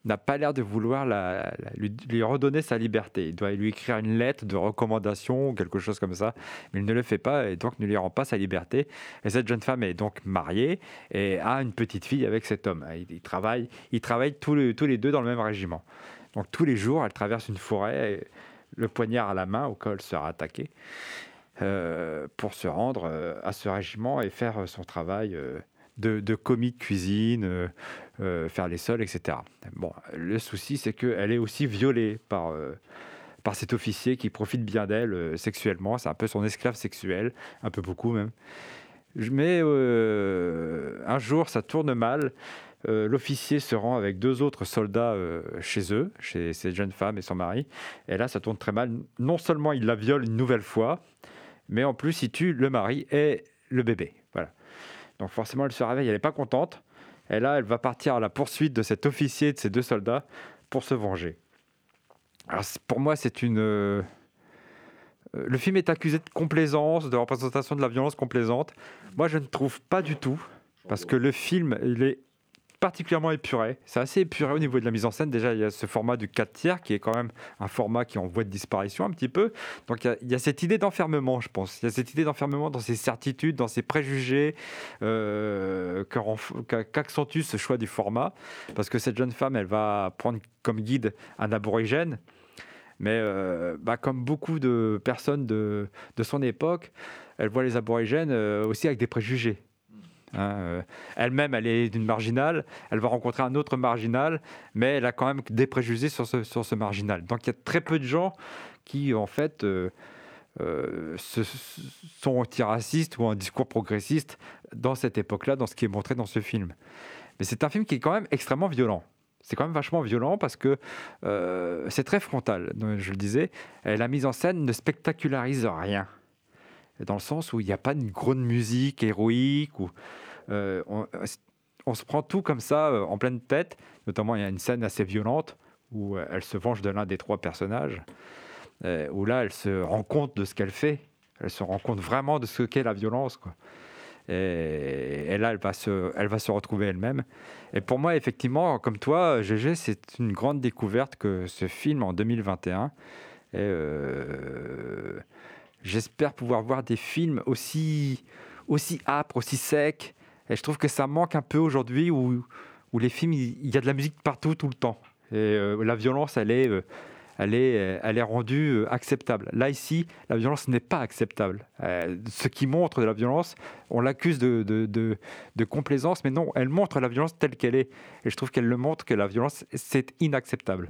n'a pas l'air de vouloir la- la- lui, lui redonner sa liberté. Il doit lui écrire une lettre de recommandation ou quelque chose comme ça, mais il ne le fait pas et donc ne lui rend pas sa liberté. Et cette jeune femme est donc mariée et a une petite fille avec cet homme. Ils, travaillent, ils travaillent tous, les, tous les deux dans le même régiment. Donc tous les jours, elle traverse une forêt, et le poignard à la main au cas où elle sera attaquée, pour se rendre euh, à ce régiment et faire euh, son travail euh, de, commis de cuisine, euh, euh, faire les sols, etc. Bon, le souci, c'est qu'elle est aussi violée par, euh, par cet officier qui profite bien d'elle euh, sexuellement. C'est un peu son esclave sexuel, un peu beaucoup même. Mais euh, un jour, ça tourne mal. Euh, L'officier se rend avec deux autres soldats euh, chez eux, chez cette jeune femme et son mari. Et là, ça tourne très mal. Non seulement il la viole une nouvelle fois, mais en plus, il tue le mari et le bébé. Voilà. Donc forcément, elle se réveille, elle n'est pas contente. Et là, elle va partir à la poursuite de cet officier de ces deux soldats pour se venger. Alors, pour moi, c'est une... euh, Le film est accusé de complaisance, de représentation de la violence complaisante. Moi, je ne trouve pas du tout, parce que le film, il est particulièrement épuré. C'est assez épuré au niveau de la mise en scène. Déjà, il y a ce format du 4 tiers qui est quand même un format qui est en voie de disparition un petit peu. Donc, il y a, cette idée d'enfermement, je pense. Il y a cette idée d'enfermement dans ses certitudes, dans ses préjugés, euh, qu'accentue ce choix du format. Parce que cette jeune femme, elle va prendre comme guide un aborigène. Mais euh, bah, comme beaucoup de personnes de, de son époque, elle voit les aborigènes euh, aussi avec des préjugés. Hein, euh, Elle-même, elle est d'une marginale, elle va rencontrer un autre marginal, mais elle a quand même des préjugés sur ce, sur ce marginal. Donc il y a très peu de gens qui, en fait, euh, euh, sont antiracistes ou un discours progressiste dans cette époque-là, dans ce qui est montré dans ce film. Mais c'est un film qui est quand même extrêmement violent. C'est quand même vachement violent parce que c'est très frontal, je le disais. La mise en scène ne spectacularise rien. Dans le sens où il n'y a pas une grande musique héroïque. Ou, euh, on, on se prend tout comme ça euh, en pleine tête. Notamment, il y a une scène assez violente où euh, elle se venge de l'un des trois personnages. euh, où là, elle se rend compte de ce qu'elle fait. Elle se rend compte vraiment de ce qu'est la violence. Quoi. Et, là, elle va, se, elle va se retrouver elle-même. Et pour moi, effectivement, comme toi, GG, c'est une grande découverte que ce film en 2021. Et euh, j'espère pouvoir voir des films aussi, aussi âpres, aussi secs. Et je trouve que ça manque un peu aujourd'hui où, où les films, il y a de la musique partout, tout le temps. Et euh, la violence, elle est, euh, elle est, euh, elle est rendue acceptable. Là, ici, la violence n'est pas acceptable. Ce qui montre de la violence, on l'accuse de, de, complaisance, mais non, elle montre la violence telle qu'elle est. Et je trouve qu'elle le montre que la violence, c'est inacceptable.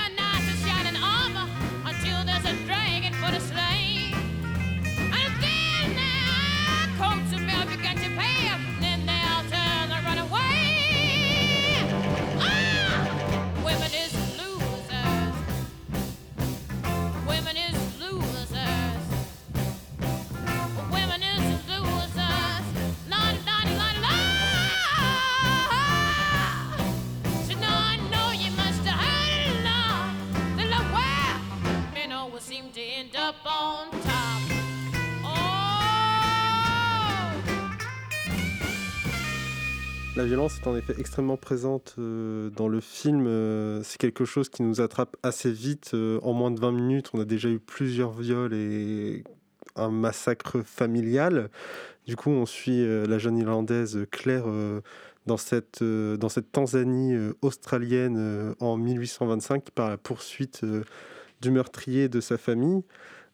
Violence est en effet extrêmement présente euh, dans le film. euh, c'est quelque chose qui nous attrape assez vite. euh, en moins de 20 minutes, on a déjà eu plusieurs viols et un massacre familial. Du coup, on suit la jeune Irlandaise Claire dans, cette, Tanzanie australienne en 1825 par la poursuite du meurtrier de sa famille.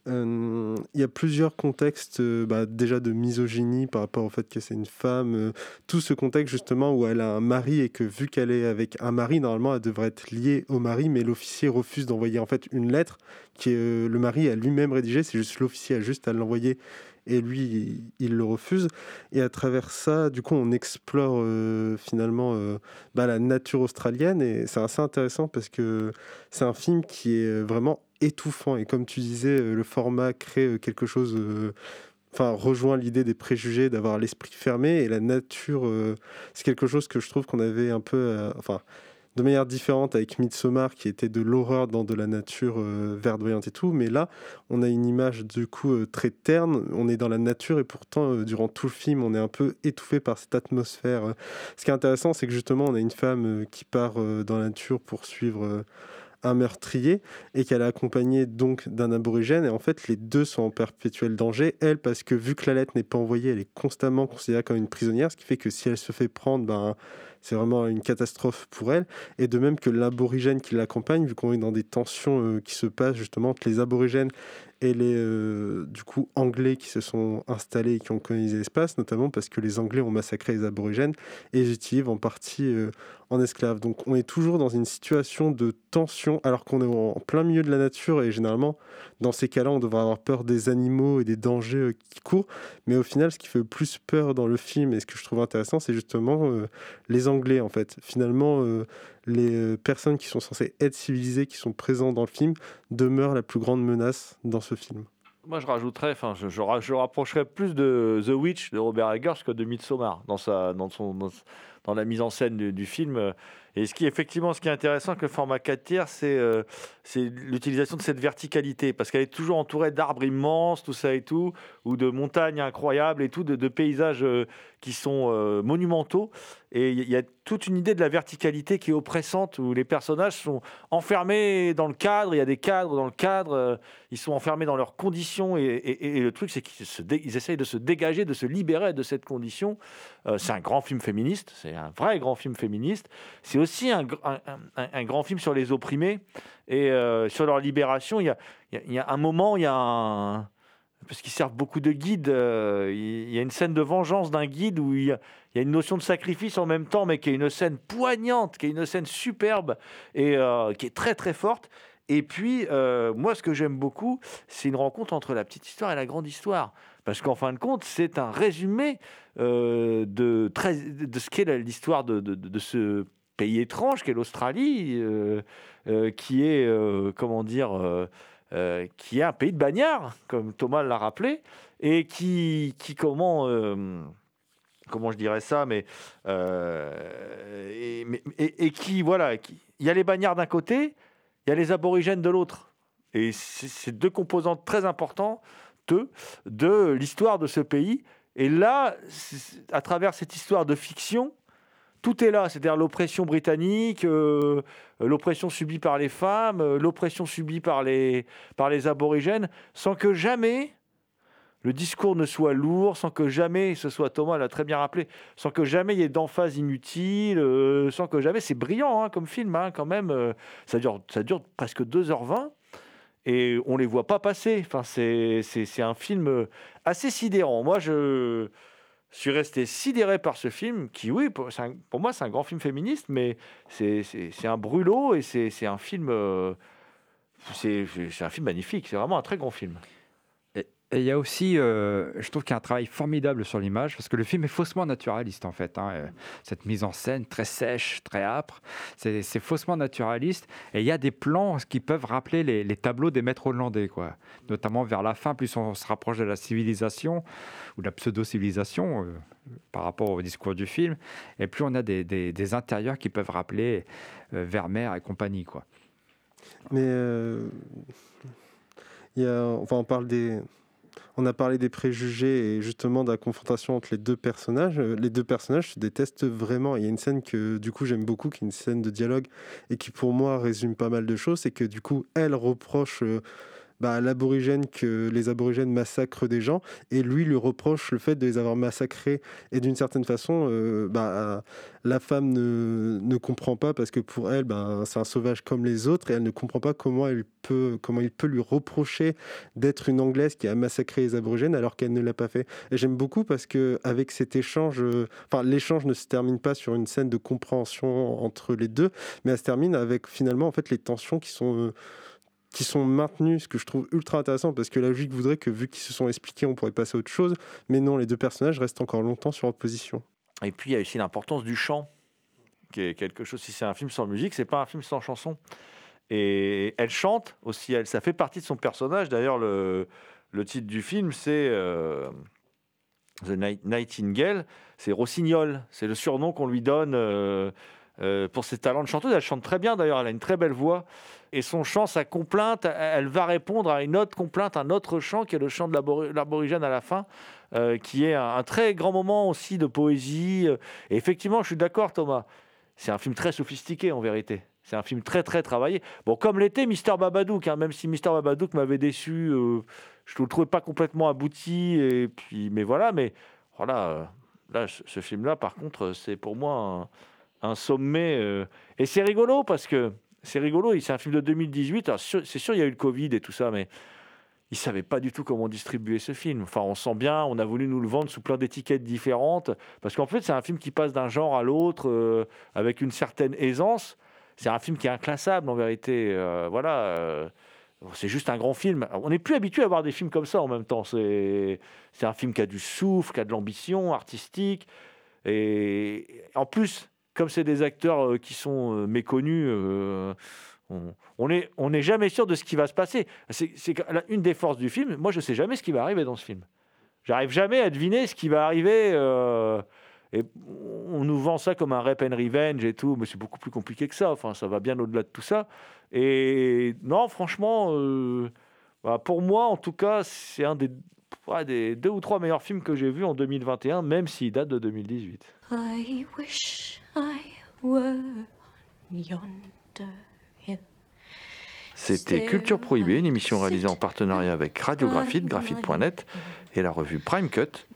Euh, Il y a plusieurs contextes euh, bah, déjà de misogynie par rapport au fait que c'est une femme. euh, tout ce contexte justement où elle a un mari et que vu qu'elle est avec un mari, normalement elle devrait être liée au mari, mais l'officier refuse d'envoyer en fait une lettre qui le mari a lui-même rédigée, c'est juste l'officier a juste à l'envoyer et lui il, le refuse. Et à travers ça, du coup on explore finalement bah, la nature australienne et c'est assez intéressant parce que c'est un film qui est vraiment étouffant. Et comme tu disais, euh, le format crée euh, quelque chose euh, enfin rejoint l'idée des préjugés, d'avoir l'esprit fermé. Et la nature, c'est quelque chose que je trouve qu'on avait un peu, enfin de manière différente avec Midsommar qui était de l'horreur dans de la nature verdoyante et tout, mais là on a une image du coup très terne, on est dans la nature et pourtant durant tout le film on est un peu étouffé par cette atmosphère. Ce qui est intéressant c'est que justement on a une femme qui part dans la nature pour suivre un meurtrier et qu'elle est accompagnée donc d'un aborigène. Et en fait les deux sont en perpétuel danger. Elle parce que vu que la lettre n'est pas envoyée elle est constamment considérée comme une prisonnière ce qui fait que si elle se fait prendre ben c'est vraiment une catastrophe pour elle. Et de même que l'aborigène qui l'accompagne vu qu'on est dans des tensions euh, qui se passent justement entre les aborigènes et les euh, du coup anglais qui se sont installés et qui ont colonisé l'espace notamment parce que les anglais ont massacré les aborigènes et les utilisent en partie euh, en esclaves. Donc on est toujours dans une situation de tension alors qu'on est en plein milieu de la nature et généralement dans ces cas-là on devrait avoir peur des animaux et des dangers euh, qui courent. Mais au final ce qui fait plus peur dans le film et ce que je trouve intéressant c'est justement les Anglais en fait. Finalement les euh, personnes qui sont censées être civilisées, qui sont présentes dans le film, demeurent la plus grande menace dans ce film. Moi, je rajouterais, enfin, je, je, ra- je rapprocherais plus de The Witch de Robert Eggers que de Midsommar dans sa, dans son, dans la mise en scène du, film. Et ce qui, effectivement, ce qui est intéressant avec le format 4 tiers, c'est euh, c'est l'utilisation de cette verticalité, parce qu'elle est toujours entourée d'arbres immenses, tout ça et tout, ou de montagnes incroyables et tout, de, paysages euh, qui sont euh, monumentaux. Et il y, a toute une idée de la verticalité qui est oppressante, où les personnages sont enfermés dans le cadre, il y a des cadres dans le cadre, ils sont enfermés dans leurs conditions, et, le truc, c'est qu'ils essayent de se dégager, de se libérer de cette condition. C'est un grand film féministe, c'est un vrai grand film féministe. C'est aussi un, gr- un- un- un grand film sur les opprimés et euh, sur leur libération. Il y a, un moment, il y a un parce qu'ils servent beaucoup de guides. euh, il y a une scène de vengeance d'un guide où il y, a, une notion de sacrifice en même temps, mais qui est une scène poignante, qui est une scène superbe et euh, qui est très très forte. Et puis, moi, ce que j'aime beaucoup, c'est une rencontre entre la petite histoire et la grande histoire. Parce qu'en fin de compte, c'est un résumé euh, de, ce qu'est l'histoire de, ce pays étrange qu'est l'Australie, euh, euh, qui est, comment dire, qui est un pays de bagnards, comme Thomas l'a rappelé, et qui, comment, comment je dirais ça, mais, et, qui, voilà, il y a les bagnards d'un côté, il y a les aborigènes de l'autre. Et c'est deux composantes très importantes de, l'histoire de ce pays. Et là, à travers cette histoire de fiction, tout est là, c'est-à-dire l'oppression britannique, euh, l'oppression subie par les femmes, euh, l'oppression subie par les, par les aborigènes, sans que jamais le discours ne soit lourd, sans que jamais, ce soit Thomas l'a très bien rappelé, sans que jamais il y ait d'emphase inutile, euh, sans que jamais, c'est brillant hein, comme film hein, quand même, ça, dure, ça dure presque 2h20 et on les voit pas passer. Enfin, c'est, un film assez sidérant. Moi, je, suis resté sidéré par ce film qui, oui, pour, pour moi, c'est un grand film féministe, mais c'est, un brûlot et c'est, un film. euh, c'est un film magnifique. C'est vraiment un très grand film. Et il y a aussi, euh, je trouve qu'il y a un travail formidable sur l'image, parce que le film est faussement naturaliste en fait. hein, euh, Cette mise en scène très sèche, très âpre, c'est faussement naturaliste. Et il y a des plans qui peuvent rappeler les, tableaux des maîtres hollandais, quoi. Notamment vers la fin, plus on se rapproche de la civilisation, ou de la pseudo-civilisation, euh, par rapport au discours du film, et plus on a des, intérieurs qui peuvent rappeler Vermeer et compagnie, quoi. Mais enfin, on parle des, on a parlé des préjugés et justement de la confrontation entre les deux personnages. Euh, Les deux personnages se détestent vraiment. Il y a une scène que du coup j'aime beaucoup, qui est une scène de dialogue et qui pour moi résume pas mal de choses. C'est que du coup elle reproche euh, bah, l'aborigène que les aborigènes massacrent des gens et lui lui reproche le fait de les avoir massacrés. Et d'une certaine façon, euh, bah, la femme ne, ne comprend pas parce que pour elle, ben, c'est un sauvage comme les autres et elle ne comprend pas comment, elle peut, comment il peut lui reprocher d'être une Anglaise qui a massacré les aborigènes alors qu'elle ne l'a pas fait. J'aime beaucoup parce que avec cet échange, enfin l'échange ne se termine pas sur une scène de compréhension entre les deux, mais elle se termine avec finalement en fait les tensions qui sont euh, qui sont maintenues, ce que je trouve ultra intéressant parce que la logique voudrait que vu qu'ils se sont expliqués, on pourrait passer à autre chose, mais non, les deux personnages restent encore longtemps sur leur position. Et puis il y a aussi l'importance du chant, qui est quelque chose. Si c'est un film sans musique, c'est pas un film sans chanson. Et elle chante aussi. Elle, ça fait partie de son personnage. D'ailleurs, le, titre du film, c'est euh, The Night- Nightingale. C'est Rossignol. C'est le surnom qu'on lui donne euh, euh, pour ses talents de chanteuse. Elle chante très bien. D'ailleurs, elle a une très belle voix. Et son chant, sa complainte, elle va répondre à une autre complainte, un autre chant qui est le chant de l'abori- l'aborigène à la fin, euh, qui est un, très grand moment aussi de poésie. Et effectivement, je suis d'accord, Thomas. C'est un film très sophistiqué en vérité. C'est un film très très travaillé. Bon, comme l'était Mister Babadook, hein, même si Mister Babadook m'avait déçu, euh, je ne le trouvais pas complètement abouti. Et puis, mais voilà, mais voilà, euh, là, ce, film-là, par contre, c'est pour moi un, sommet. euh, et c'est rigolo parce que c'est rigolo. C'est un film de 2018. Alors, sûr- c'est sûr, il y a eu le Covid et tout ça, mais ils ne savaient pas du tout comment distribuer ce film. Enfin, on sent bien, on a voulu nous le vendre sous plein d'étiquettes différentes, parce qu'en fait, c'est un film qui passe d'un genre à l'autre euh, avec une certaine aisance. C'est un film qui est inclassable, en vérité. Euh, voilà. euh, c'est juste un grand film. On n'est plus habitué à voir des films comme ça en même temps. C'est un film qui a du souffle, qui a de l'ambition artistique. Et en plus, comme c'est des acteurs euh, qui sont euh, méconnus, euh, on- n'est on n'est jamais sûr de ce qui va se passer. C'est une des forces du film. Moi, je sais jamais ce qui va arriver dans ce film. J'arrive jamais à deviner ce qui va arriver. et on nous vend ça comme un rep and revenge et tout, mais c'est beaucoup plus compliqué que ça. Enfin, ça va bien au-delà de tout ça. Et non, franchement, bah, pour moi, en tout cas, c'est un des, deux ou trois meilleurs films que j'ai vus en 2021, même s'il date de 2018. I wish C'était Culture Prohibée, une émission réalisée en partenariat avec Radiographite, graphite.net et la revue Prime Cut.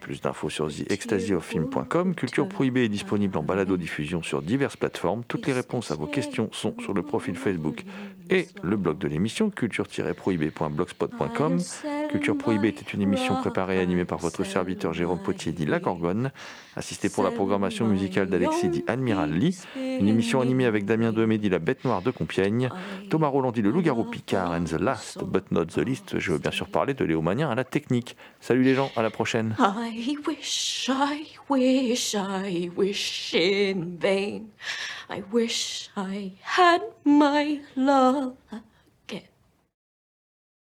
Plus d'infos sur theextasyofilm.com. Culture Prohibée est disponible en balado-diffusion sur diverses plateformes. Toutes les réponses à vos questions sont sur le profil Facebook et le blog de l'émission culture-prohibée.blogspot.com. Culture Prohibée était une émission préparée et animée par votre serviteur Jérôme Potier dit La Gorgone, assisté pour la programmation musicale d'Alexis dit Admiral Lee, une émission animée avec Damien Demet dit La Bête Noire de Compiègne, Thomas Roland dit Le Loup-Garou Picard and the Last but not the least. Je veux bien sûr parler de Léo Manien à la technique. Salut les gens, à la prochaine. I wish, I wish, I wish in vain. I wish I had my love